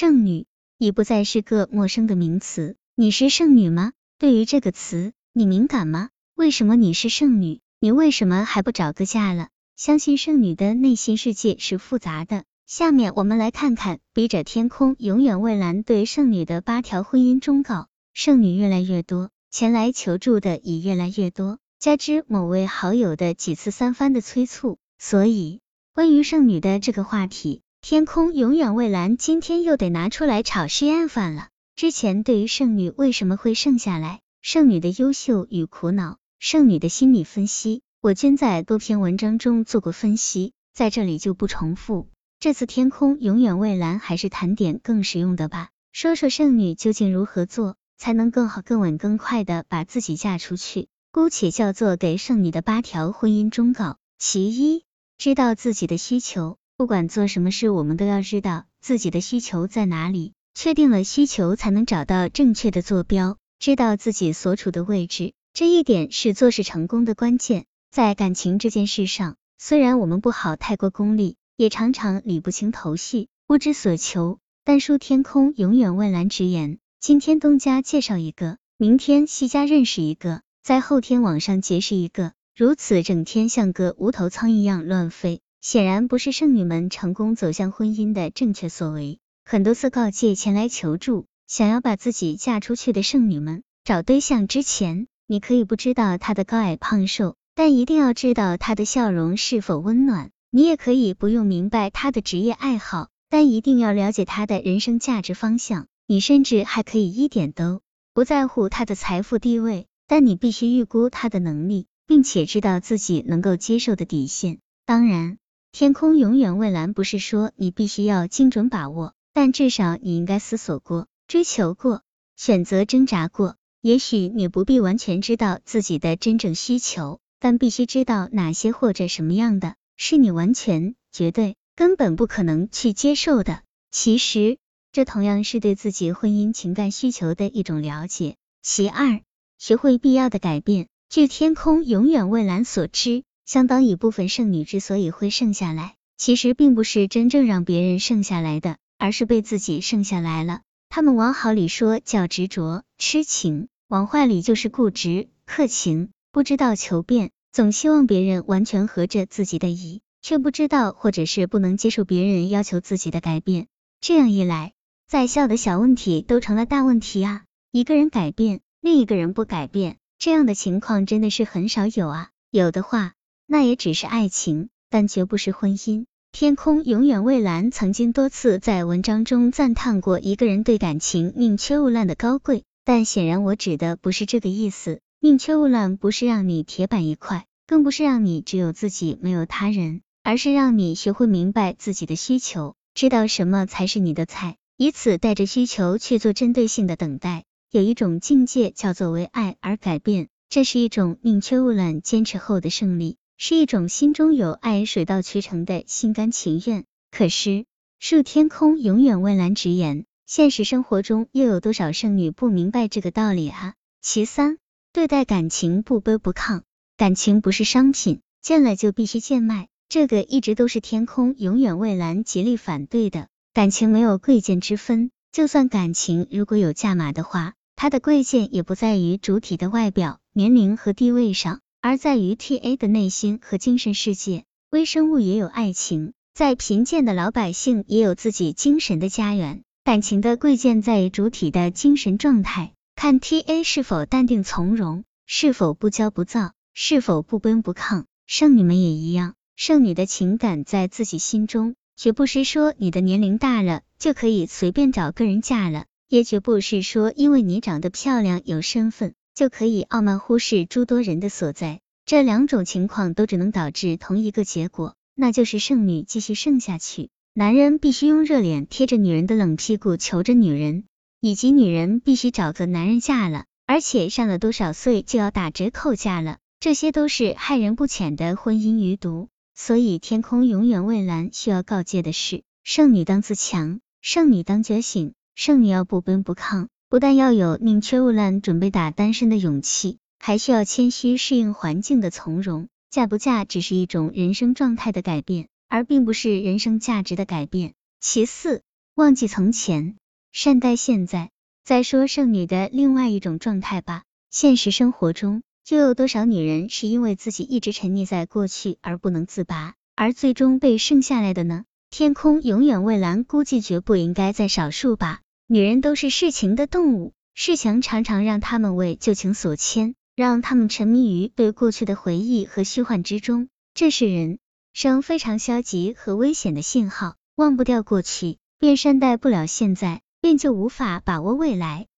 剩女已不再是个陌生的名词。你是剩女吗？对于这个词，你敏感吗？为什么你是剩女？你为什么还不找个嫁了？相信剩女的内心世界是复杂的。下面我们来看看笔者天空永远蔚蓝对剩女的八条婚姻忠告。剩女越来越多，前来求助的也越来越多，加之某位好友的几次三番的催促，所以关于剩女的这个话题，天空永远蔚蓝今天又得拿出来炒试验饭了。之前对于剩女为什么会剩下来，剩女的优秀与苦恼，剩女的心理分析，我均在多篇文章中做过分析，在这里就不重复。这次天空永远蔚蓝，还是谈点更实用的吧。说说剩女究竟如何做，才能更好、更稳、更快的把自己嫁出去？姑且叫做给剩女的八条婚姻忠告。其一，知道自己的需求。不管做什么事，我们都要知道自己的需求在哪里。确定了需求，才能找到正确的坐标。知道自己所处的位置，这一点是做事成功的关键。在感情这件事上，虽然我们不好太过功利。也常常理不清头绪，不知所求。但书天空永远蔚蓝直言，今天东家介绍一个，明天西家认识一个，在后天网上结识一个，如此整天像个无头苍蝇一样乱飞，显然不是剩女们成功走向婚姻的正确所为。很多次告诫前来求助，想要把自己嫁出去的剩女们，找对象之前，你可以不知道他的高矮胖瘦，但一定要知道他的笑容是否温暖。你也可以不用明白他的职业爱好，但一定要了解他的人生价值方向。你甚至还可以一点都不在乎他的财富地位，但你必须预估他的能力，并且知道自己能够接受的底线。当然，天空永远蔚蓝不是说你必须要精准把握，但至少你应该思索过、追求过、选择挣扎过。也许你不必完全知道自己的真正需求，但必须知道哪些或者什么样的。是你完全、绝对、根本不可能去接受的。其实，这同样是对自己婚姻情感需求的一种了解。其二，学会必要的改变。据天空永远蔚蓝所知，相当一部分剩女之所以会剩下来，其实并不是真正让别人剩下来的，而是被自己剩下来了。他们往好里说叫执着、痴情，往坏里就是固执、克情，不知道求变。总希望别人完全合着自己的意，却不知道或者是不能接受别人要求自己的改变。这样一来，再小的小问题都成了大问题啊！一个人改变，另一个人不改变，这样的情况真的是很少有啊。有的话，那也只是爱情，但绝不是婚姻。天空永远蔚蓝曾经多次在文章中赞叹过一个人对感情宁缺毋滥的高贵，但显然我指的不是这个意思。宁缺毋滥不是让你铁板一块，更不是让你只有自己没有他人，而是让你学会明白自己的需求，知道什么才是你的菜，以此带着需求去做针对性的等待。有一种境界叫做为爱而改变，这是一种宁缺毋滥坚持后的胜利，是一种心中有爱、水到渠成的心甘情愿。可是，恕天空永远蔚蓝直言，现实生活中又有多少剩女不明白这个道理啊？其三。对待感情不卑不亢，感情不是商品，见了就必须贱卖，这个一直都是天空永远蔚蓝极力反对的。感情没有贵贱之分，就算感情如果有价码的话，它的贵贱也不在于主体的外表、年龄和地位上，而在于 T A 的内心和精神世界。微生物也有爱情，再贫贱的老百姓也有自己精神的家园。感情的贵贱在于主体的精神状态。看 T A 是否淡定从容，是否不骄不躁，是否不卑不亢。剩女们也一样，剩女的情感在自己心中，绝不是说你的年龄大了就可以随便找个人嫁了，也绝不是说因为你长得漂亮有身份就可以傲慢忽视诸多人的所在。这两种情况都只能导致同一个结果，那就是剩女继续剩下去。男人必须用热脸贴着女人的冷屁股求着女人。以及女人必须找个男人嫁了，而且上了多少岁就要打折扣嫁了，这些都是害人不浅的婚姻余毒。所以天空永远蔚蓝，需要告诫的是：剩女当自强，剩女当觉醒，剩女要不卑不亢，不但要有宁缺毋滥准备打单身的勇气，还需要谦虚适应环境的从容。嫁不嫁只是一种人生状态的改变，而并不是人生价值的改变。其次。忘记从前，善待现在。再说剩女的另外一种状态吧，现实生活中，就有多少女人是因为自己一直沉溺在过去而不能自拔，而最终被剩下来的呢？天空永远蔚蓝，估计绝不应该在少数吧。女人都是世情的动物，世情常常让他们为旧情所牵，让他们沉迷于对过去的回忆和虚幻之中，这是人生非常消极和危险的信号。忘不掉过去，便善待不了现在，便就无法把握未来。